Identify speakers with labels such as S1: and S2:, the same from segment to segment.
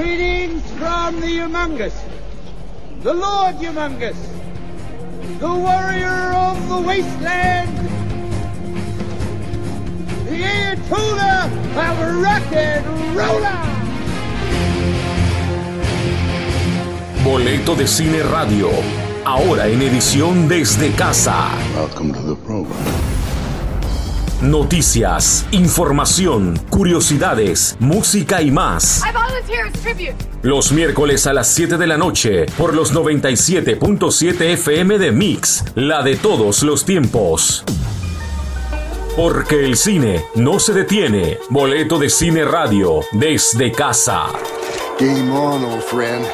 S1: Greetings from the humongous, the Lord humongous, the warrior of the wasteland, the Ayatollah of rock and roller.
S2: Boleto de Cine Radio, ahora en edición desde casa.
S3: Welcome to the program.
S2: Noticias, información, curiosidades, música y más. Los miércoles a las 7 de la noche por los 97.7 FM de Mix, la de todos los tiempos. Porque el cine no se detiene. Boleto de Cine Radio desde casa.
S3: Game on, old friend.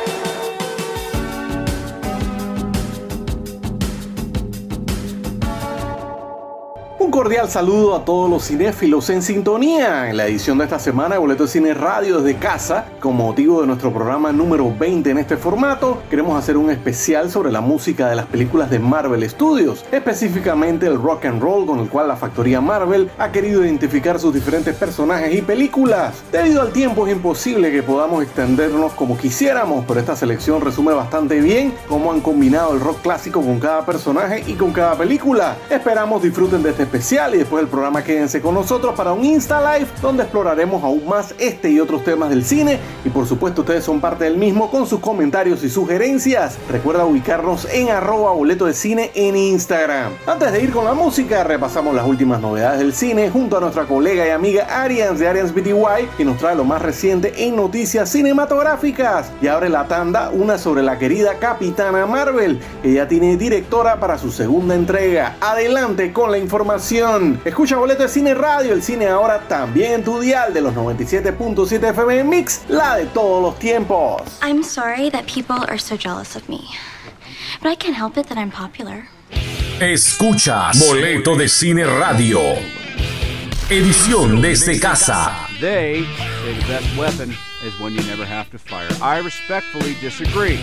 S4: Cordial saludo a todos los cinéfilos en sintonía en la edición de esta semana de Boleto de Cine Radio desde casa. Con motivo de nuestro programa número 20 en este formato, queremos hacer un especial sobre la música de las películas de Marvel Studios, específicamente el rock and roll con el cual la factoría Marvel ha querido identificar sus diferentes personajes y películas. Debido al tiempo es imposible que podamos extendernos como quisiéramos, pero esta selección resume bastante bien cómo han combinado el rock clásico con cada personaje y con cada película. Esperamos disfruten de este especial y después del programa quédense con nosotros para un Insta Live donde exploraremos aún más este y otros temas del cine y por supuesto ustedes son parte del mismo con sus comentarios y sugerencias. Recuerda ubicarnos en arroba boleto de cine en Instagram. Antes de ir con la música repasamos las últimas novedades del cine junto a nuestra colega y amiga Arians de Arians BTY que nos trae lo más reciente en noticias cinematográficas y abre la tanda una sobre la querida Capitana Marvel que ya tiene directora para su segunda entrega. Adelante con la información. Escucha Boleto de Cine Radio, el cine ahora también en tu dial de los 97.7 FM Mix, la de todos los tiempos.
S5: I'm sorry that people are so jealous of me. But I can't help it that I'm popular.
S2: Escuchas Boleto de Cine Radio. Edición desde casa.
S6: They say the best weapon is when you never have to fire. I respectfully disagree.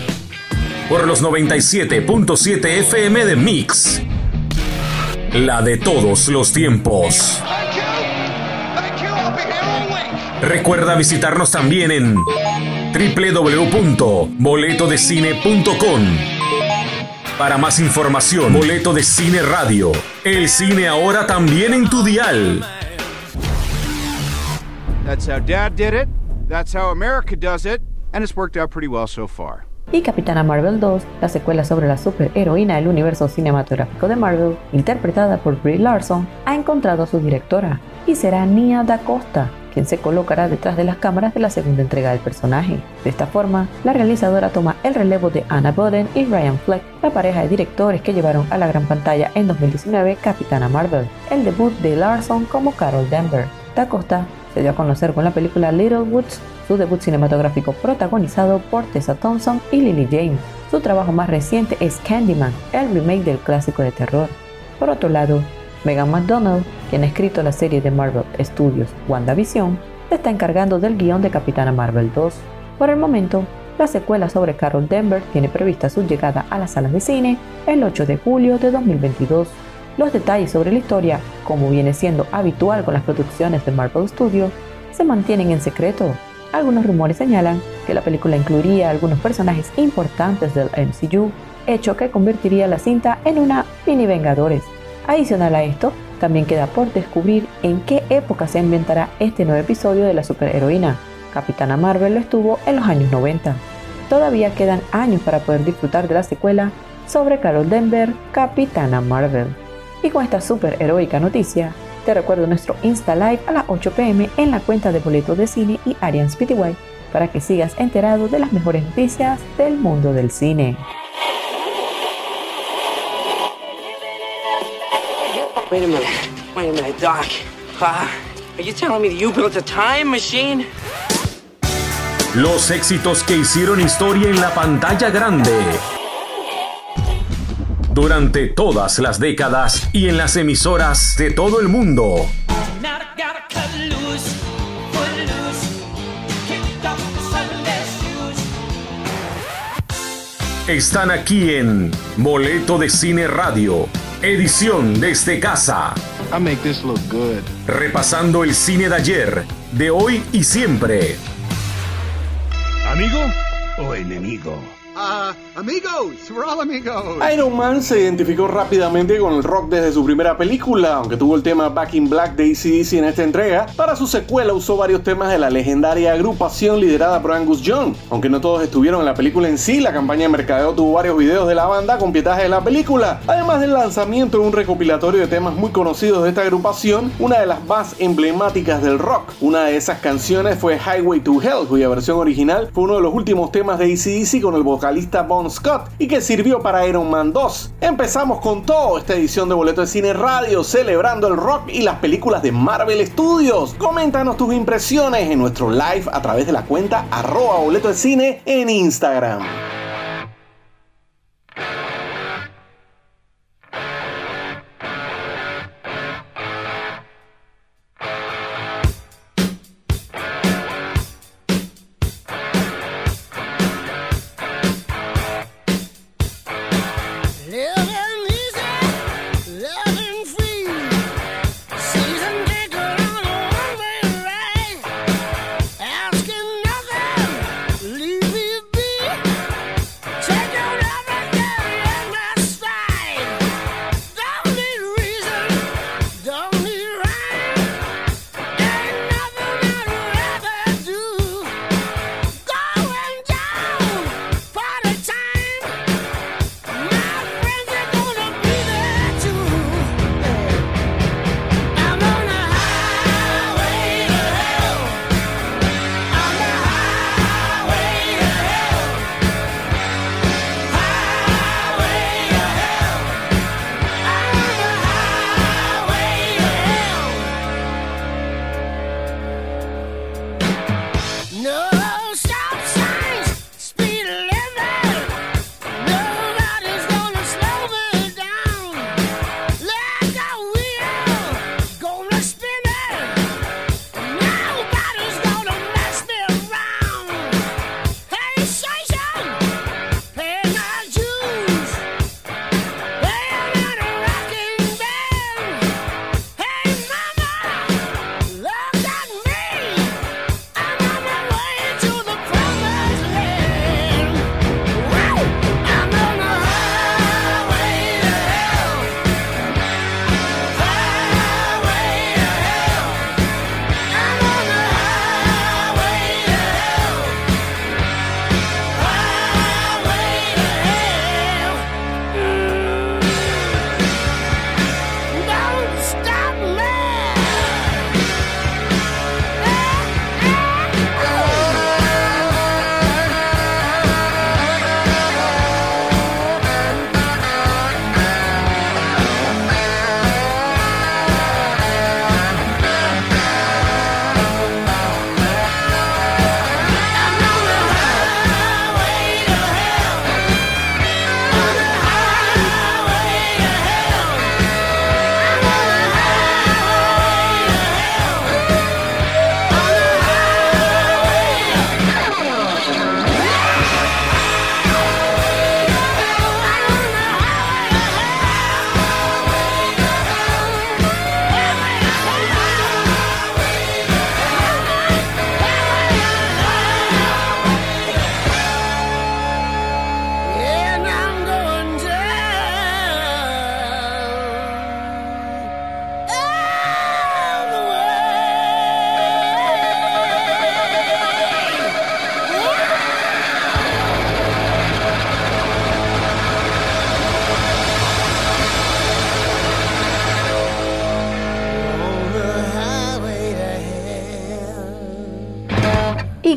S2: Por los 97.7 FM de Mix. La de todos los tiempos. Recuerda visitarnos también en www.boletodecine.com. Para más información, Boleto de Cine Radio. El cine ahora también en tu dial.
S6: That's how Dad did it. That's how America does it. And it's worked out pretty well so far.
S7: Y Capitana Marvel 2, la secuela sobre la superheroína del universo cinematográfico de Marvel, interpretada por Brie Larson, ha encontrado a su directora, y será Nia Da Costa, quien se colocará detrás de las cámaras de la segunda entrega del personaje. De esta forma, la realizadora toma el relevo de Anna Boden y Ryan Fleck, la pareja de directores que llevaron a la gran pantalla en 2019 Capitana Marvel, el debut de Larson como Carol Denver. Da Costa se dio a conocer con la película Little Woods, su debut cinematográfico protagonizado por Tessa Thompson y Lily James. Su trabajo más reciente es Candyman, el remake del clásico de terror. Por otro lado, Megan McDonald, quien ha escrito la serie de Marvel Studios WandaVision, se está encargando del guion de Capitana Marvel 2. Por el momento, la secuela sobre Carol Denver tiene prevista su llegada a las salas de cine el 8 de julio de 2022. Los detalles sobre la historia, como viene siendo habitual con las producciones de Marvel Studios, se mantienen en secreto. Algunos rumores señalan que la película incluiría algunos personajes importantes del MCU, hecho que convertiría la cinta en una mini Vengadores. Adicional a esto, también queda por descubrir en qué época se ambientará este nuevo episodio de la superheroína. Capitana Marvel lo estuvo en los años 90. Todavía quedan años para poder disfrutar de la secuela sobre Carol Denver, Capitana Marvel. Y con esta super heroica noticia, te recuerdo nuestro Insta Live a las 8 pm en la cuenta de Boletos de Cine y Arians PTY para que sigas enterado de las mejores noticias del mundo del cine.
S8: Wait a minute. Wait a minute, Doc. Uh, are you telling me that you built a time machine?
S2: Los éxitos que hicieron historia en la pantalla grande. Durante todas las décadas y en las emisoras de todo el mundo. Están aquí en Boleto de Cine Radio, edición desde casa.
S3: I make this look good.
S2: Repasando el cine de ayer, de hoy y siempre.
S9: ¿Amigo o enemigo?
S1: Uh, amigos, we're all amigos.
S10: Iron Man se identificó rápidamente con el rock desde su primera película, aunque tuvo el tema Back in Black de ACDC en esta entrega. Para su secuela usó varios temas de la legendaria agrupación liderada por Angus Young. Aunque no todos estuvieron en la película en sí, la campaña de mercadeo tuvo varios videos de la banda con pietaje de la película. Además del lanzamiento de un recopilatorio de temas muy conocidos de esta agrupación, una de las más emblemáticas del rock. Una de esas canciones fue Highway to Hell, cuya versión original fue uno de los últimos temas de ACDC con el vocalista Bon Scott y que sirvió para Iron Man 2. Empezamos con todo esta edición de Boleto de Cine Radio celebrando el rock y las películas de Marvel Studios. Coméntanos tus impresiones en nuestro live a través de la cuenta arroba boleto de cine en Instagram.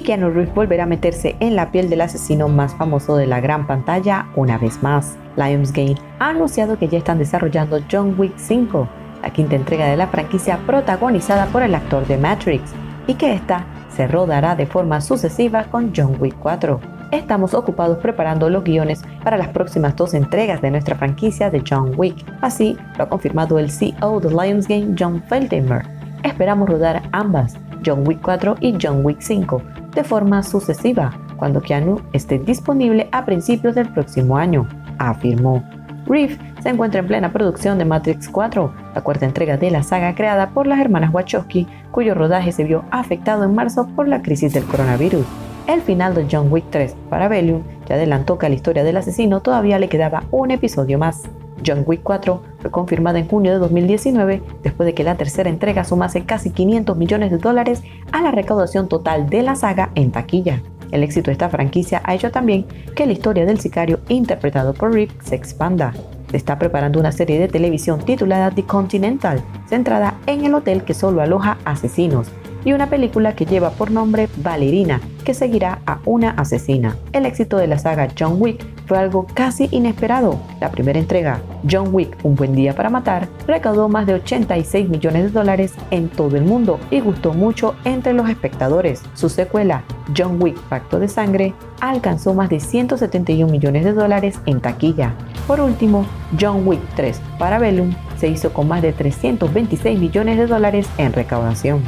S7: Keanu Reeves volverá a meterse en la piel del asesino más famoso de la gran pantalla una vez más. Lionsgate ha anunciado que ya están desarrollando John Wick 5, la quinta entrega de la franquicia protagonizada por el actor de Matrix, y que esta se rodará de forma sucesiva con John Wick 4. Estamos ocupados preparando los guiones para las próximas dos entregas de nuestra franquicia de John Wick. Así lo ha confirmado el CEO de Lionsgate, John Feltheimer. Esperamos rodar ambas, John Wick 4 y John Wick 5, de forma sucesiva cuando Keanu esté disponible a principios del próximo año, afirmó. Reeve se encuentra en plena producción de Matrix 4, la cuarta entrega de la saga creada por las hermanas Wachowski, cuyo rodaje se vio afectado en marzo por la crisis del coronavirus. El final de John Wick 3 para Bellium ya adelantó que a la historia del asesino todavía le quedaba un episodio más. John Wick 4 fue confirmada en junio de 2019 después de que la tercera entrega sumase casi 500 millones de dólares a la recaudación total de la saga en taquilla. El éxito de esta franquicia ha hecho también que la historia del sicario interpretado por Rip se expanda. Se está preparando una serie de televisión titulada The Continental, centrada en el hotel que solo aloja asesinos, y una película que lleva por nombre Valerina, que seguirá a una asesina. El éxito de la saga John Wick fue algo casi inesperado. La primera entrega, John Wick, Un buen día para matar, recaudó más de 86 millones de dólares en todo el mundo y gustó mucho entre los espectadores. Su secuela, John Wick, Pacto de Sangre, alcanzó más de 171 millones de dólares en taquilla. Por último, John Wick 3 para Bellum se hizo con más de 326 millones de dólares en recaudación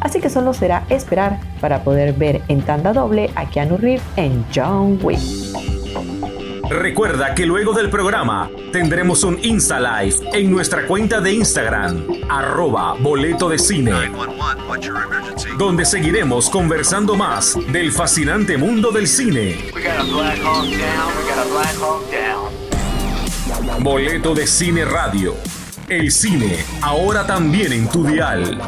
S7: así que solo será esperar para poder ver en tanda doble a Keanu Reeves en John Wick.
S2: Recuerda que luego del programa tendremos un Insta Live en nuestra cuenta de Instagram, arroba boleto de cine, donde seguiremos conversando más del fascinante mundo del cine. Boleto de Cine Radio. El cine, ahora también en tu dial.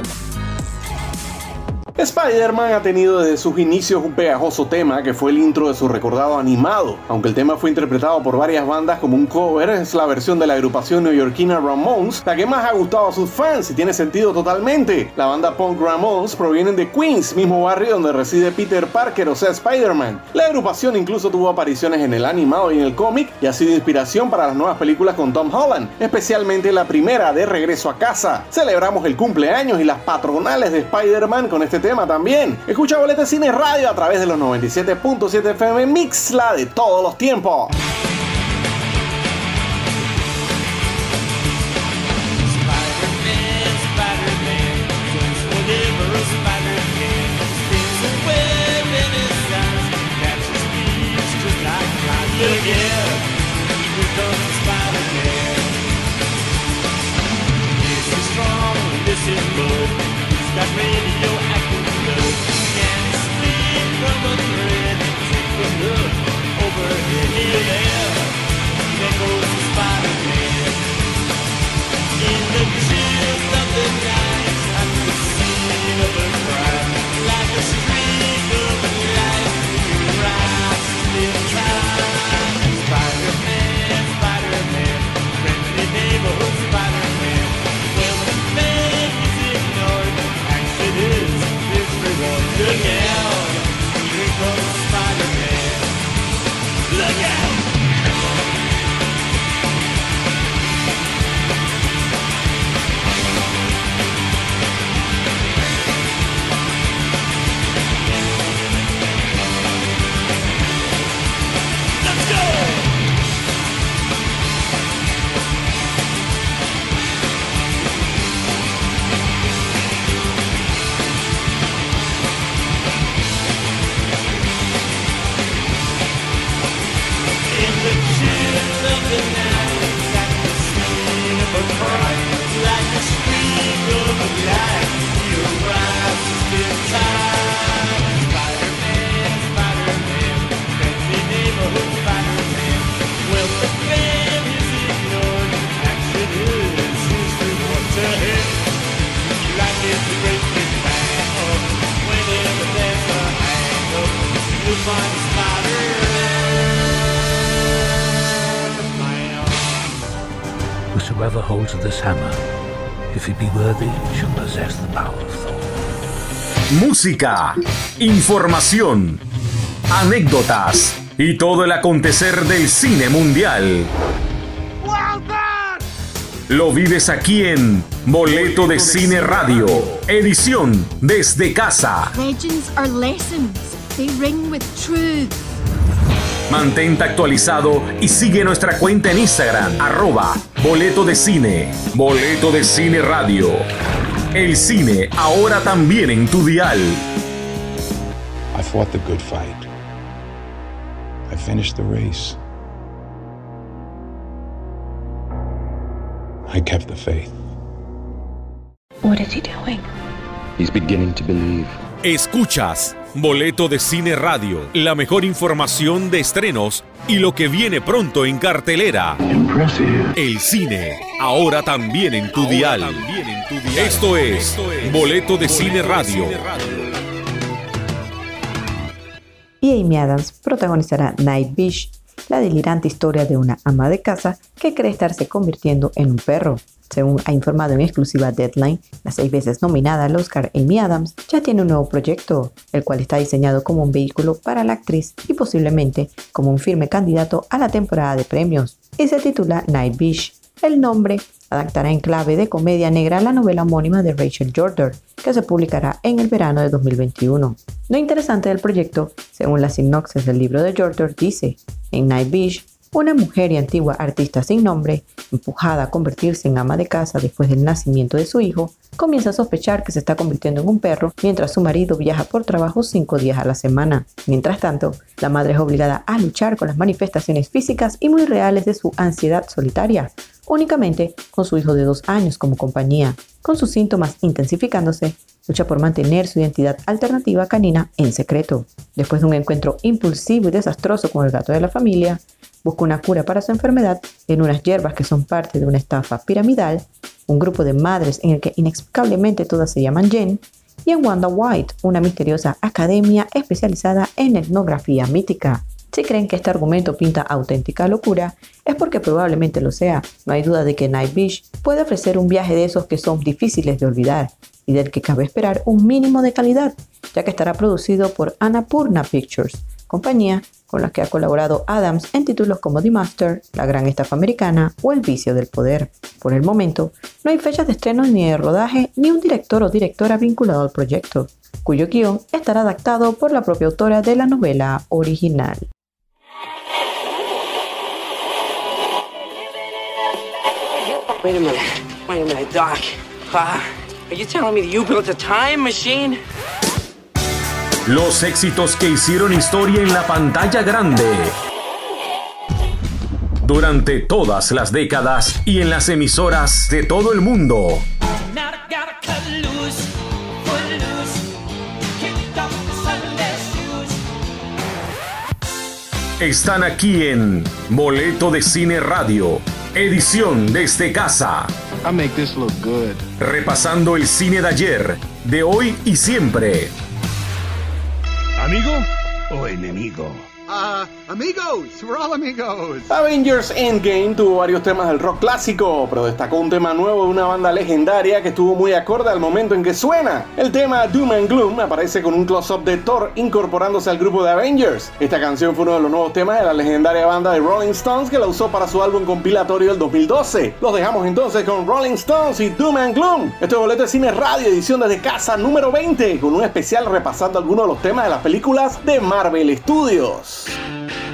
S4: Spider-Man ha tenido desde sus inicios un pegajoso tema que fue el intro de su recordado animado. Aunque el tema fue interpretado por varias bandas como un cover, es la versión de la agrupación neoyorquina Ramones la que más ha gustado a sus fans y tiene sentido totalmente. La banda punk Ramones proviene de Queens, mismo barrio donde reside Peter Parker, o sea Spider-Man. La agrupación incluso tuvo apariciones en el animado y en el cómic y ha sido inspiración para las nuevas películas con Tom Holland, especialmente la primera de Regreso a casa. Celebramos el cumpleaños y las patronales de Spider-Man con este tema tema también. Escucha Bolete Cine Radio a través de los 97.7 FM Mixla de todos los tiempos.
S2: Amen. If he be worthy, shall possess the power of Thor. Música, información, anécdotas y todo el acontecer del cine mundial. Lo vives aquí en Boleto de Cine Radio, edición desde casa.
S11: Legends are lessons. They ring with truth.
S2: Mantente actualizado y sigue nuestra cuenta en Instagram, arroba Boleto de Cine, Boleto de Cine Radio. El cine ahora también en tu dial.
S12: I fought the good fight. I finished the race. I kept the faith.
S11: What is he doing?
S12: He's beginning to believe.
S2: Escuchas Boleto de Cine Radio, la mejor información de estrenos y lo que viene pronto en cartelera. El cine, ahora también en tu dial. Esto es Boleto de Cine Radio.
S7: Y Amy Adams protagonizará Night Beach, la delirante historia de una ama de casa que cree estarse convirtiendo en un perro. Según ha informado en exclusiva Deadline, la seis veces nominada al Oscar Amy Adams ya tiene un nuevo proyecto, el cual está diseñado como un vehículo para la actriz y posiblemente como un firme candidato a la temporada de premios, y se titula Night Beach. El nombre adaptará en clave de comedia negra la novela homónima de Rachel Jordan, que se publicará en el verano de 2021. Lo interesante del proyecto, según la sinopsis del libro de Jordan, dice, en Night Beach una mujer y antigua artista sin nombre, empujada a convertirse en ama de casa después del nacimiento de su hijo, comienza a sospechar que se está convirtiendo en un perro mientras su marido viaja por trabajo cinco días a la semana. Mientras tanto, la madre es obligada a luchar con las manifestaciones físicas y muy reales de su ansiedad solitaria, únicamente con su hijo de dos años como compañía. Con sus síntomas intensificándose, lucha por mantener su identidad alternativa canina en secreto. Después de un encuentro impulsivo y desastroso con el gato de la familia, busca una cura para su enfermedad en unas hierbas que son parte de una estafa piramidal, un grupo de madres en el que inexplicablemente todas se llaman Jen, y en Wanda White, una misteriosa academia especializada en etnografía mítica. Si creen que este argumento pinta auténtica locura, es porque probablemente lo sea. No hay duda de que Night Beach puede ofrecer un viaje de esos que son difíciles de olvidar y del que cabe esperar un mínimo de calidad, ya que estará producido por Annapurna Pictures, compañía con la que ha colaborado Adams en títulos como The Master, La Gran Estafa Americana o El Vicio del Poder. Por el momento, no hay fechas de estreno ni de rodaje ni un director o directora vinculado al proyecto, cuyo guion estará adaptado por la propia autora de la novela original.
S8: Doc.
S2: Los éxitos que hicieron historia en la pantalla grande. Durante todas las décadas y en las emisoras de todo el mundo. Están aquí en Boleto de Cine Radio, edición desde casa. Repasando el cine de ayer, de hoy y siempre.
S9: ¿Amigo o enemigo?
S3: Uh, amigos, we're all amigos.
S4: Avengers Endgame tuvo varios temas del rock clásico, pero destacó un tema nuevo de una banda legendaria que estuvo muy acorde al momento en que suena. El tema Doom and Gloom aparece con un close-up de Thor incorporándose al grupo de Avengers. Esta canción fue uno de los nuevos temas de la legendaria banda de Rolling Stones que la usó para su álbum compilatorio del 2012. Los dejamos entonces con Rolling Stones y Doom and Gloom. Este boleto de cine radio edición desde casa número 20 con un especial repasando algunos de los temas de las películas de Marvel Studios.
S13: Deus.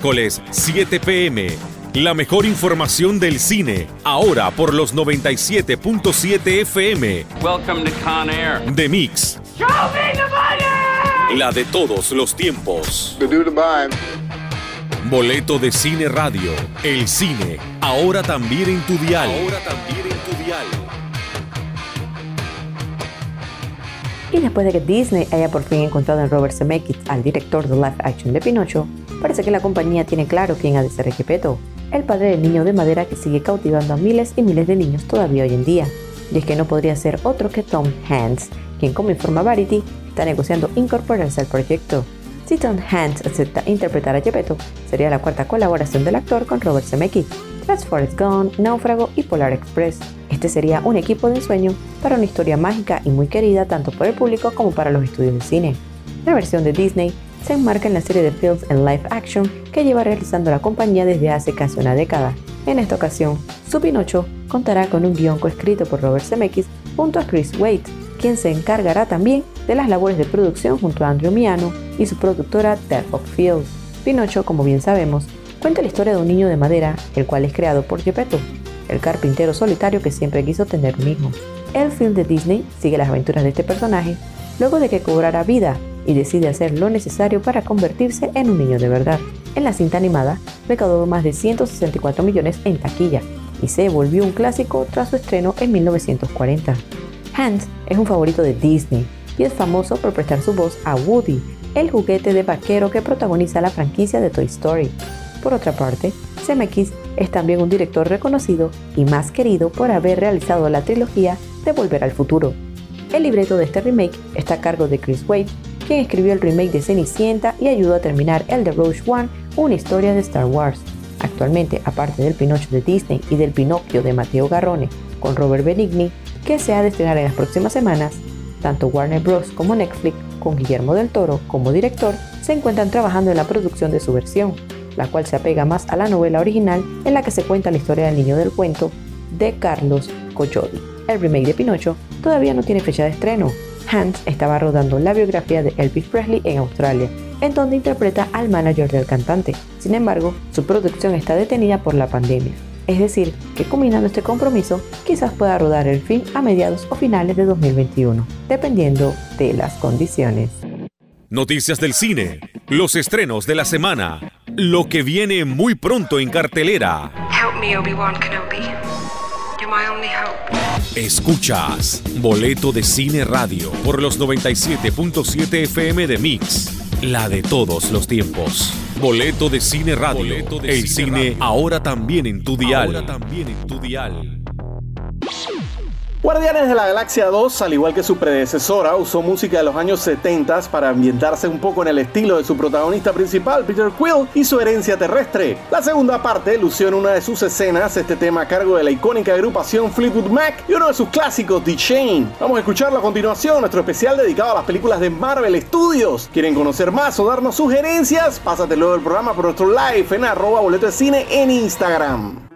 S2: Miércoles 7 pm. La mejor información del cine, ahora por los 97.7 FM.
S6: Welcome to Con Air.
S2: The Mix.
S13: Show me the money!
S2: La de todos los tiempos.
S3: The buy.
S2: Boleto de Cine Radio. El cine, ahora también en tu dial.
S7: Ahora también en tu dial. Y después de que Disney haya por fin encontrado en Robert Zemeckis al director de live action de Pinocho, parece que la compañía tiene claro quién ha de ser Gepetto, el padre del niño de madera que sigue cautivando a miles y miles de niños todavía hoy en día. Y es que no podría ser otro que Tom Hanks, quien como informa Variety, está negociando incorporarse al proyecto. Si Tom Hanks acepta interpretar a Gepetto, sería la cuarta colaboración del actor con Robert Zemeckis, tras Forrest Gump, Náufrago y Polar Express. Este sería un equipo de ensueño para una historia mágica y muy querida tanto por el público como para los estudios de cine. La versión de Disney se enmarca en la serie de films en live action que lleva realizando la compañía desde hace casi una década. En esta ocasión, su Pinocho contará con un guion coescrito por Robert Zemeckis junto a Chris Waite, quien se encargará también de las labores de producción junto a Andrew Miano y su productora Ted Fields. Pinocho, como bien sabemos, cuenta la historia de un niño de madera, el cual es creado por Geppetto, el carpintero solitario que siempre quiso tener un hijo. El film de Disney sigue las aventuras de este personaje luego de que cobrara vida y decide hacer lo necesario para convertirse en un niño de verdad. En la cinta animada, recaudó más de 164 millones en taquilla y se volvió un clásico tras su estreno en 1940. Hans es un favorito de Disney y es famoso por prestar su voz a Woody, el juguete de vaquero que protagoniza la franquicia de Toy Story. Por otra parte, Zemeckis es también un director reconocido y más querido por haber realizado la trilogía de Volver al Futuro. El libreto de este remake está a cargo de Chris Wade, quien escribió el remake de Cenicienta y ayudó a terminar el de Rogue One, una historia de Star Wars. Actualmente, aparte del Pinocho de Disney y del Pinocchio de Matteo Garrone con Robert Benigni, que se ha de estrenar en las próximas semanas, tanto Warner Bros. como Netflix, con Guillermo del Toro como director, se encuentran trabajando en la producción de su versión, la cual se apega más a la novela original en la que se cuenta la historia del niño del cuento de Carlos Collodi. El remake de Pinocho todavía no tiene fecha de estreno. Hans estaba rodando la biografía de Elvis Presley en Australia, en donde interpreta al manager del cantante. Sin embargo, su producción está detenida por la pandemia. Es decir, que combinando este compromiso, quizás pueda rodar el film a mediados o finales de 2021, dependiendo de las condiciones.
S2: Noticias del cine, los estrenos de la semana, lo que viene muy pronto en cartelera.
S14: Help me, Obi-Wan Kenobi. You're my only hope.
S2: Escuchas Boleto de Cine Radio por los 97.7 FM de Mix, la de todos los tiempos. Boleto de Cine Radio, el cine, ahora también en tu dial. Ahora también en tu dial.
S4: Guardianes de la Galaxia 2, al igual que su predecesora, usó música de los años 70 para ambientarse un poco en el estilo de su protagonista principal, Peter Quill, y su herencia terrestre. La segunda parte lució en una de sus escenas este tema a cargo de la icónica agrupación Fleetwood Mac y uno de sus clásicos, The Chain. Vamos a escucharlo a continuación, nuestro especial dedicado a las películas de Marvel Studios. ¿Quieren conocer más o darnos sugerencias? Pásate luego del programa por nuestro live en arroba boleto de cine en Instagram.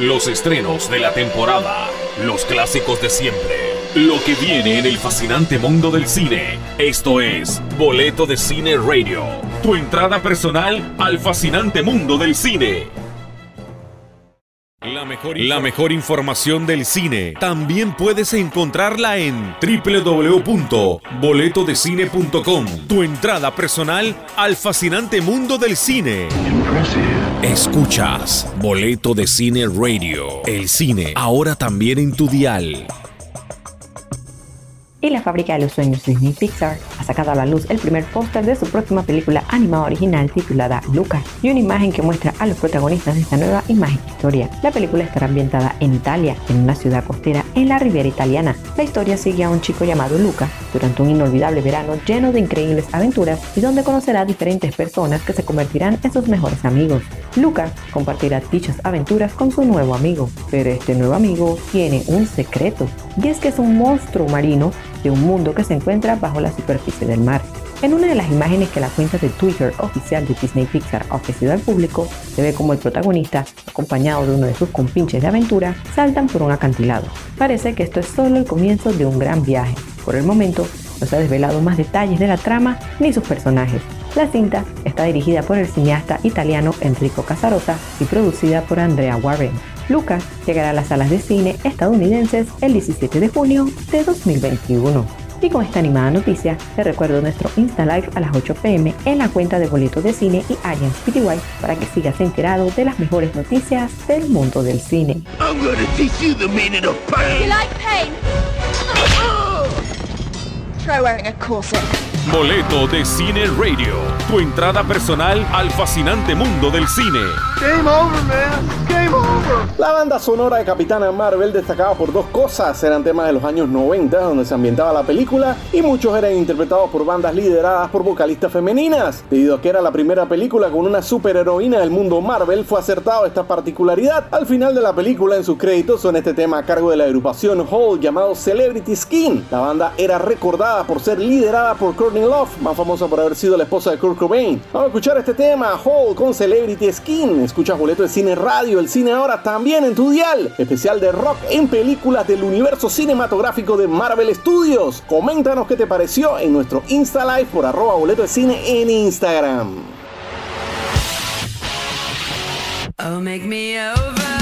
S2: Los estrenos de la temporada, los clásicos de siempre, lo que viene en el fascinante mundo del cine. Esto es Boleto de Cine Radio, tu entrada personal al fascinante mundo del cine. La mejor, la mejor, información del cine también puedes encontrarla en www.boletodecine.com. Tu entrada personal al fascinante mundo del cine. Escuchas Boleto de Cine Radio. El cine ahora también en tu dial
S7: y la fábrica de los sueños Disney Pixar ha sacado a la luz el primer póster de su próxima película animada original titulada Luca y una imagen que muestra a los protagonistas de esta nueva imagen historia. La película estará ambientada en Italia, en una ciudad costera en la Riviera italiana. La historia sigue a un chico llamado Luca durante un inolvidable verano lleno de increíbles aventuras y donde conocerá a diferentes personas que se convertirán en sus mejores amigos. Luca compartirá dichas aventuras con su nuevo amigo, pero este nuevo amigo tiene un secreto y es que es un monstruo marino de un mundo que se encuentra bajo la superficie del mar. En una de las imágenes que la cuenta de Twitter oficial de Disney Pixar ha ofrecido al público, se ve como el protagonista, acompañado de uno de sus compinches de aventura, saltan por un acantilado. Parece que esto es solo el comienzo de un gran viaje. Por el momento, no se ha desvelado más detalles de la trama ni sus personajes. La cinta está dirigida por el cineasta italiano Enrico Casarosa y producida por Andrea Warren. Lucas llegará a las salas de cine estadounidenses el 17 de junio de 2021. Y con esta animada noticia, te recuerdo nuestro Insta Live a las 8 pm en la cuenta de Boletos de Cine y Arians PTY para que sigas enterado de las mejores noticias del mundo del cine.
S2: Boleto de Cine Radio, tu entrada personal al fascinante mundo del cine.
S3: Game over, man.
S4: La banda sonora de Capitana Marvel destacaba por dos cosas. Eran temas de los años 90 donde se ambientaba la película y muchos eran interpretados por bandas lideradas por vocalistas femeninas. Debido a que era la primera película con una superheroína del mundo Marvel, fue acertado esta particularidad. Al final de la película, en sus créditos, son este tema a cargo de la agrupación Hall llamado Celebrity Skin. La banda era recordada por ser liderada por Courtney Love, más famosa por haber sido la esposa de Kurt Cobain. Vamos a escuchar este tema, Hall con Celebrity Skin. Escucha boleto de cine radio, el cine ahora también en tu dial. Especial de rock en películas del universo cinematográfico de Marvel Studios. Coméntanos qué te pareció en nuestro Insta Live por arroba boleto de cine en Instagram.
S15: Oh, make me over.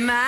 S15: Now.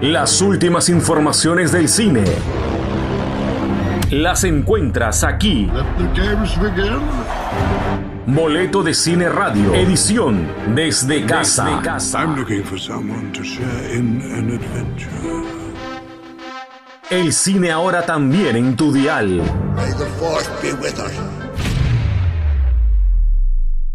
S2: Las últimas informaciones del cine. Las encuentras aquí. Boleto de Cine Radio. Edición desde casa.
S16: I'm looking for someone to share in an adventure.
S2: El cine ahora también en tu dial.
S16: May the force be with us.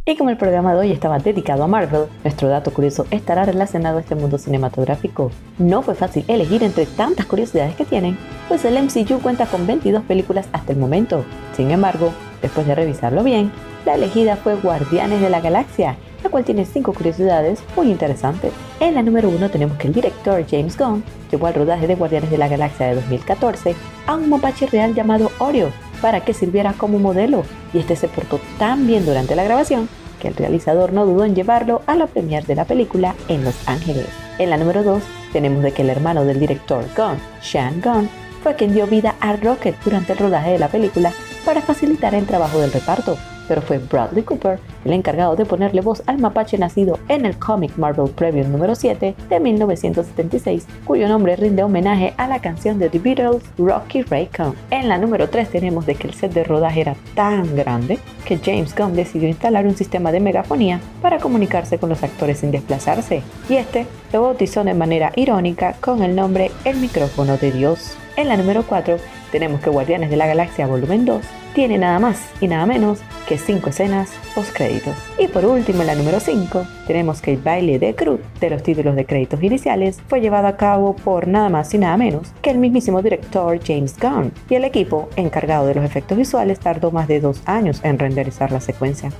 S7: Y como el programa de hoy estaba dedicado a Marvel, nuestro dato curioso estará relacionado a este mundo cinematográfico. No fue fácil elegir entre tantas curiosidades que tienen, pues el MCU cuenta con 22 películas hasta el momento. Sin embargo, después de revisarlo bien, la elegida fue Guardianes de la Galaxia, la cual tiene 5 curiosidades muy interesantes. En la número 1 tenemos que el director James Gunn llevó al rodaje de Guardianes de la Galaxia de 2014 a un mapache real llamado Oreo para que sirviera como modelo, y este se portó tan bien durante la grabación que el realizador no dudó en llevarlo a la premier de la película en Los Ángeles. En la número 2 tenemos de que el hermano del director Gunn, Sean Gunn, fue quien dio vida a Rocket durante el rodaje de la película para facilitar el trabajo del reparto, pero fue Bradley Cooper el encargado de ponerle voz al mapache nacido en el cómic Marvel Preview número 7 de 1976, cuyo nombre rinde homenaje a la canción de The Beatles Rocky Raycon. En la número 3 tenemos de que el set de rodaje era tan grande que James Gunn decidió instalar un sistema de megafonía para comunicarse con los actores sin desplazarse, y este lo bautizó de manera irónica con el nombre El micrófono de Dios. En la número 4 tenemos que Guardianes de la Galaxia Volumen 2 tiene nada más y nada menos que 5 escenas post créditos. Y por último, en la número 5, tenemos que el baile de Groot de los títulos de créditos iniciales fue llevado a cabo por nada más y nada menos que el mismísimo director James Gunn, y el equipo encargado de los efectos visuales tardó más de dos años en renderizar la secuencia.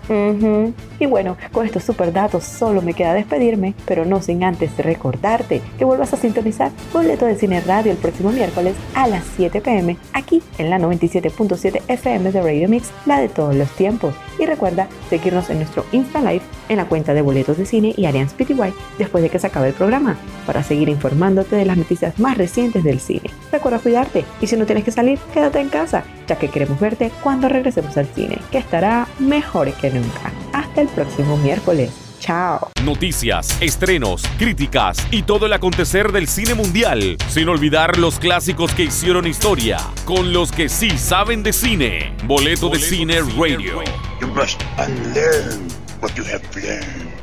S7: Y bueno, con estos super datos solo me queda despedirme, pero no sin antes recordarte que vuelvas a sintonizar Boleto de Cine Radio el próximo miércoles a las 7 pm aquí en la 97.7 FM de Radio Mix, la de todos los tiempos. Y recuerda seguirnos en nuestro Insta Live en la cuenta de Boletos de Cine y Allianz PTY después de que se acabe el programa, para seguir informándote de las noticias más recientes del cine. Recuerda cuidarte y si no tienes que salir, quédate en casa, ya que queremos verte cuando regresemos al cine, que estará mejor que nunca. Hasta el próximo miércoles. Chao.
S2: Noticias, estrenos, críticas y todo el acontecer del cine mundial. Sin olvidar los clásicos que hicieron historia. Con los que sí saben de cine. Boleto, de Cine Radio.
S16: You must unlearn what you have learned.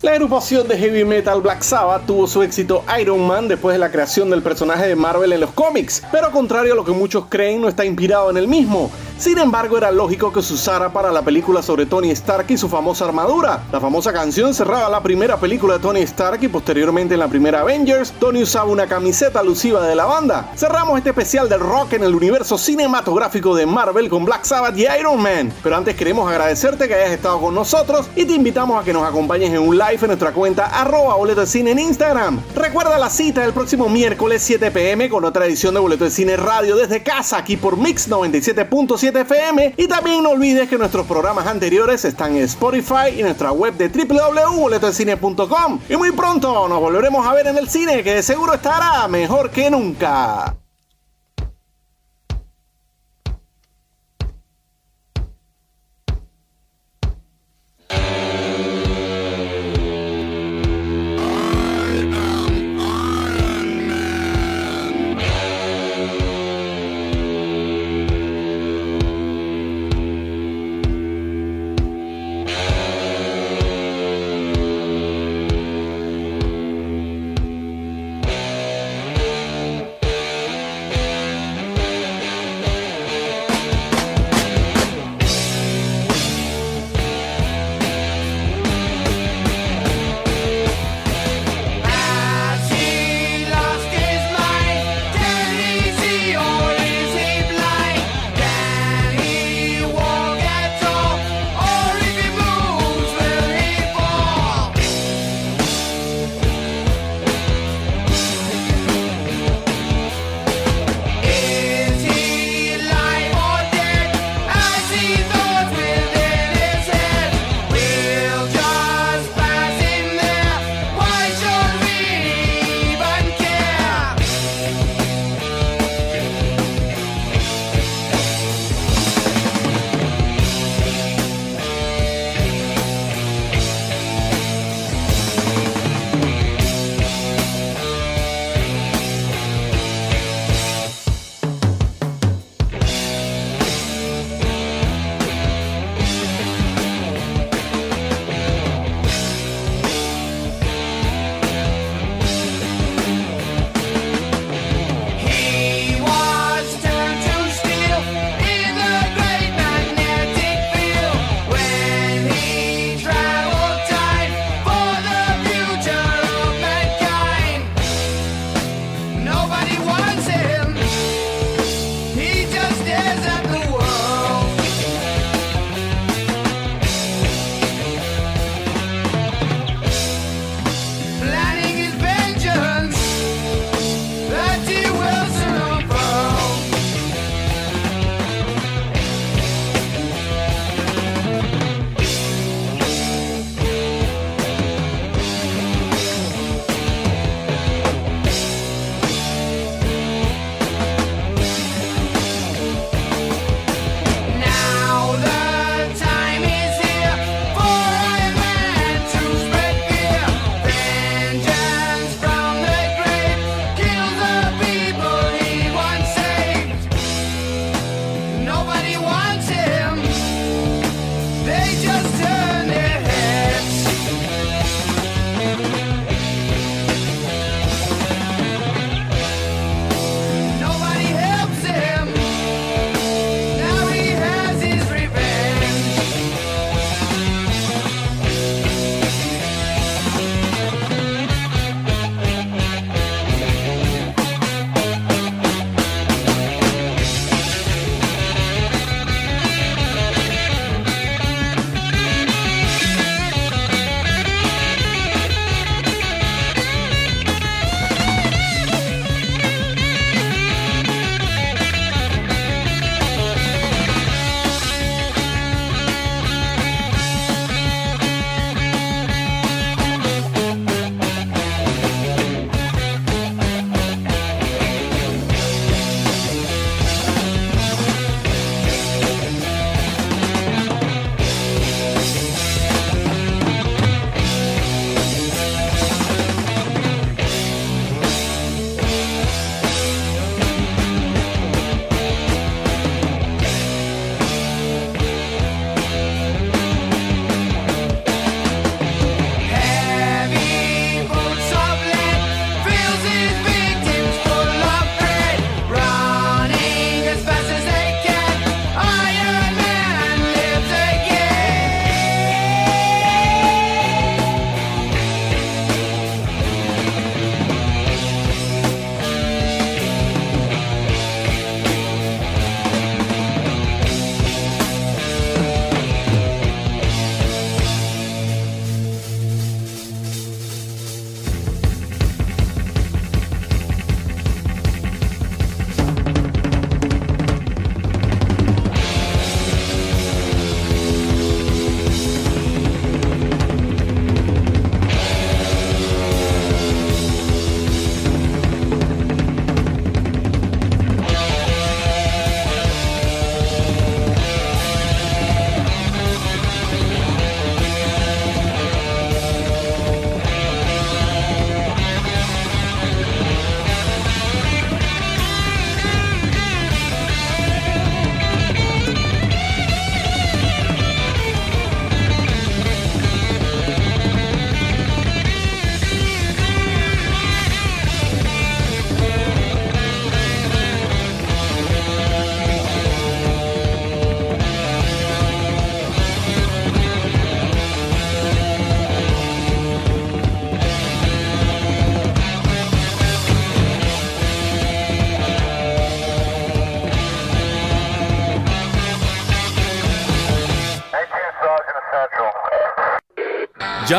S4: La agrupación de heavy metal Black Sabbath tuvo su éxito Iron Man después de la creación del personaje de Marvel en los cómics, pero contrario a lo que muchos creen, no está inspirado en el mismo. Sin embargo, era lógico que se usara para la película sobre Tony Stark y su famosa armadura. La famosa canción cerraba la primera película de Tony Stark y posteriormente en la primera Avengers, Tony usaba una camiseta alusiva de la banda. Cerramos este especial del rock en el universo cinematográfico de Marvel con Black Sabbath y Iron Man. Pero antes queremos agradecerte que hayas estado con nosotros y te invitamos a que nos acompañes en un live en nuestra cuenta arroba boleto de cine en Instagram. Recuerda la cita del próximo miércoles 7 pm con otra edición de Boleto de Cine Radio desde casa aquí por Mix 97.7 Y también no olvides que nuestros programas anteriores están en Spotify y nuestra web de www.boletodecine.com y muy pronto nos volveremos a ver en el cine que de seguro estará mejor que nunca.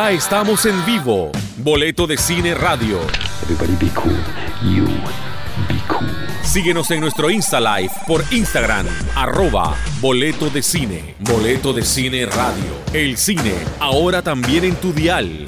S2: Ya estamos en vivo. Boleto de Cine Radio.
S12: Everybody be cool. You be cool.
S2: Síguenos en nuestro Insta Live por Instagram, arroba Boleto de Cine. Boleto de Cine Radio. El cine, ahora también en tu dial.